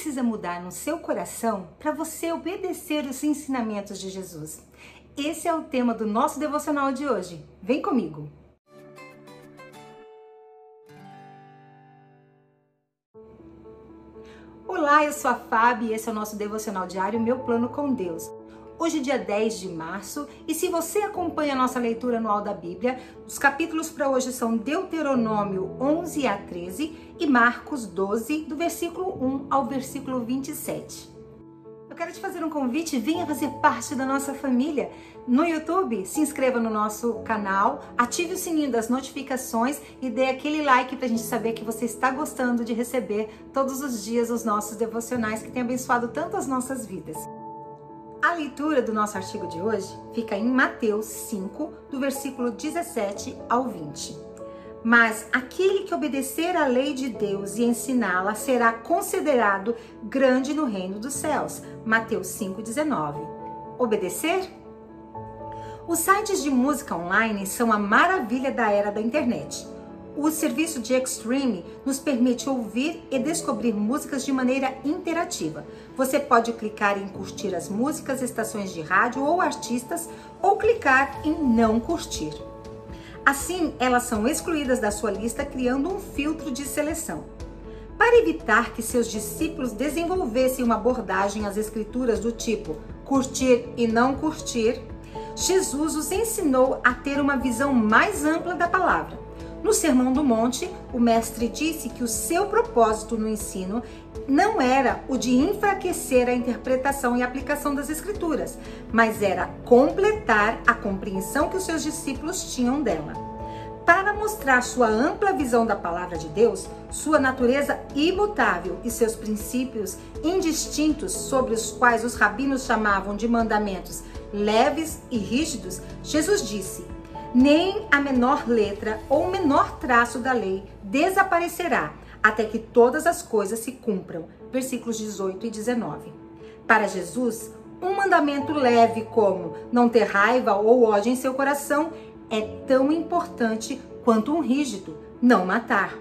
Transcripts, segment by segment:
precisa mudar no seu coração para você obedecer os ensinamentos de Jesus? Esse é o tema do nosso devocional de hoje. Vem comigo! Olá, eu sou a Fábio e esse é o nosso devocional diário Meu Plano com Deus. Hoje, é dia 10 de março, e se você acompanha a nossa leitura anual da Bíblia, os capítulos para hoje são Deuteronômio 11 a 13 e Marcos 12, do versículo 1 ao versículo 27. Eu quero te fazer um convite, venha fazer parte da nossa família. No YouTube, se inscreva no nosso canal, ative o sininho das notificações e dê aquele like para a gente saber que você está gostando de receber todos os dias os nossos devocionais que têm abençoado tanto as nossas vidas. A leitura do nosso artigo de hoje fica em Mateus 5, do versículo 17 ao 20. Mas aquele que obedecer à lei de Deus e ensiná-la será considerado grande no reino dos céus. Mateus 5,19. Obedecer? Os sites de música online são a maravilha da era da internet. O serviço de Extreme nos permite ouvir e descobrir músicas de maneira interativa. Você pode clicar em curtir as músicas, estações de rádio ou artistas, ou clicar em não curtir. Assim, elas são excluídas da sua lista, criando um filtro de seleção. Para evitar que seus discípulos desenvolvessem uma abordagem às escrituras do tipo curtir e não curtir, Jesus os ensinou a ter uma visão mais ampla da palavra no Sermão do Monte, o mestre disse que o seu propósito no ensino não era o de enfraquecer a interpretação e aplicação das Escrituras, mas era completar a compreensão que os seus discípulos tinham dela. Para mostrar sua ampla visão da palavra de Deus, sua natureza imutável e seus princípios indistintos, sobre os quais os rabinos chamavam de mandamentos leves e rígidos, Jesus disse: nem a menor letra ou menor traço da lei desaparecerá, até que todas as coisas se cumpram. Versículos 18 e 19. Para Jesus, um mandamento leve como não ter raiva ou ódio em seu coração é tão importante quanto um rígido, não matar.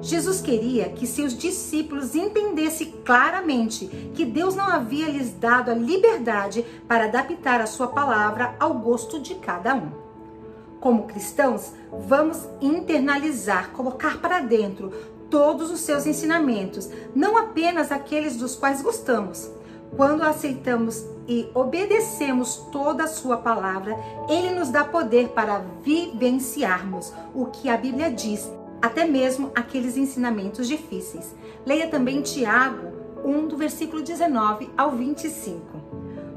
Jesus queria que seus discípulos entendessem claramente que Deus não havia lhes dado a liberdade para adaptar a sua palavra ao gosto de cada um como cristãos, vamos internalizar, colocar para dentro todos os seus ensinamentos, não apenas aqueles dos quais gostamos. Quando aceitamos e obedecemos toda a sua palavra, ele nos dá poder para vivenciarmos o que a Bíblia diz, até mesmo aqueles ensinamentos difíceis. Leia também Tiago 1 do versículo 19 ao 25.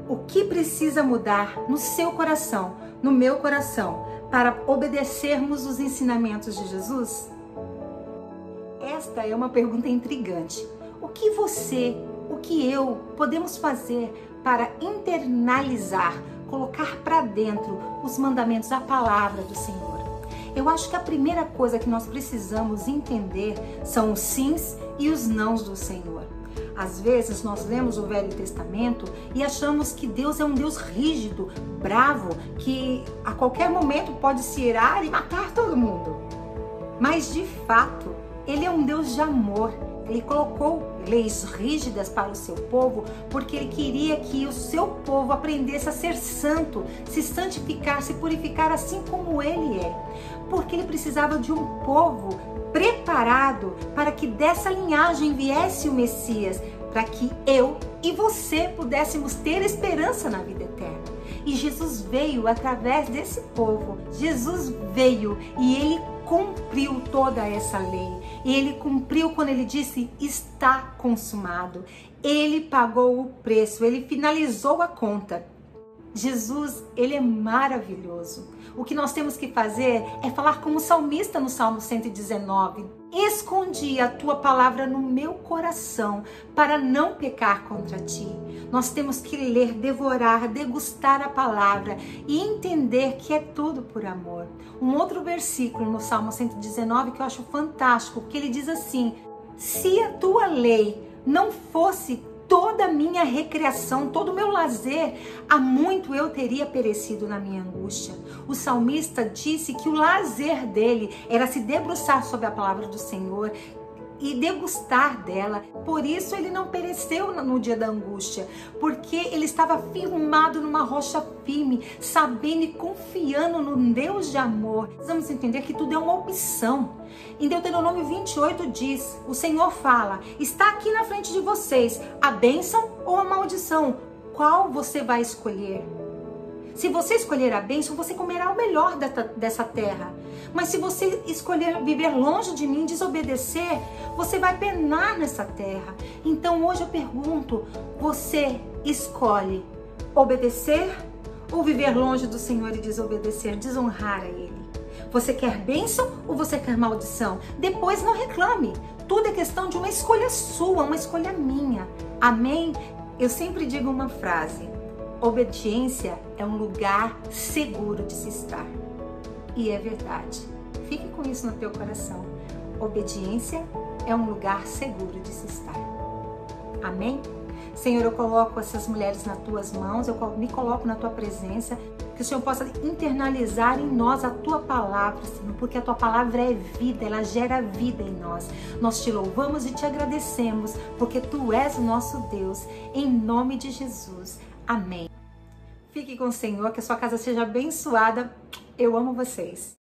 O que precisa mudar no seu coração, no meu coração, para obedecermos os ensinamentos de Jesus? Esta é uma pergunta intrigante. O que você, o que eu podemos fazer para internalizar, colocar para dentro os mandamentos, a palavra do Senhor? Eu acho que a primeira coisa que nós precisamos entender são os sims e os nãos do Senhor. Às vezes nós lemos o Velho Testamento e achamos que Deus é um Deus rígido, bravo, que a qualquer momento pode se irar e matar todo mundo. Mas de fato, ele é um Deus de amor. Ele colocou leis rígidas para o seu povo porque ele queria que o seu povo aprendesse a ser santo, se santificar, se purificar assim como ele é. Porque ele precisava de um povo preparado para que dessa linhagem viesse o Messias, para que eu e você pudéssemos ter esperança na vida eterna. E Jesus veio através desse povo. Jesus veio e ele cumpriu toda essa lei. E ele cumpriu quando ele disse: está consumado. Ele pagou o preço, ele finalizou a conta. Jesus, ele é maravilhoso. O que nós temos que fazer é falar como o salmista no Salmo 119. Escondi a tua palavra no meu coração para não pecar contra ti. Nós temos que ler, devorar, degustar a palavra e entender que é tudo por amor. Um outro versículo no Salmo 119 que eu acho fantástico, que ele diz assim: Se a tua lei não fosse toda a minha recreação, todo o meu lazer, há muito eu teria perecido na minha angústia. O salmista disse que o lazer dele era se debruçar sobre a palavra do Senhor, e degustar dela. Por isso ele não pereceu no dia da angústia, porque ele estava firmado numa rocha firme, sabendo e confiando no Deus de amor. Precisamos entender que tudo é uma opção. Em Deuteronômio 28 diz: O Senhor fala, está aqui na frente de vocês a bênção ou a maldição. Qual você vai escolher? Se você escolher a bênção, você comerá o melhor dessa terra. Mas se você escolher viver longe de mim, desobedecer, você vai penar nessa terra. Então hoje eu pergunto: você escolhe obedecer ou viver longe do Senhor e desobedecer, desonrar a Ele? Você quer bênção ou você quer maldição? Depois não reclame. Tudo é questão de uma escolha sua, uma escolha minha. Amém? Eu sempre digo uma frase: Obediência é um lugar seguro de se estar. E é verdade. Fique com isso no teu coração. Obediência é um lugar seguro de se estar. Amém? Senhor, eu coloco essas mulheres nas tuas mãos, eu me coloco na tua presença, que o Senhor possa internalizar em nós a tua palavra, Senhor, porque a tua palavra é vida, ela gera vida em nós. Nós te louvamos e te agradecemos, porque tu és o nosso Deus, em nome de Jesus. Amém. Fique com o Senhor, que a sua casa seja abençoada. Eu amo vocês.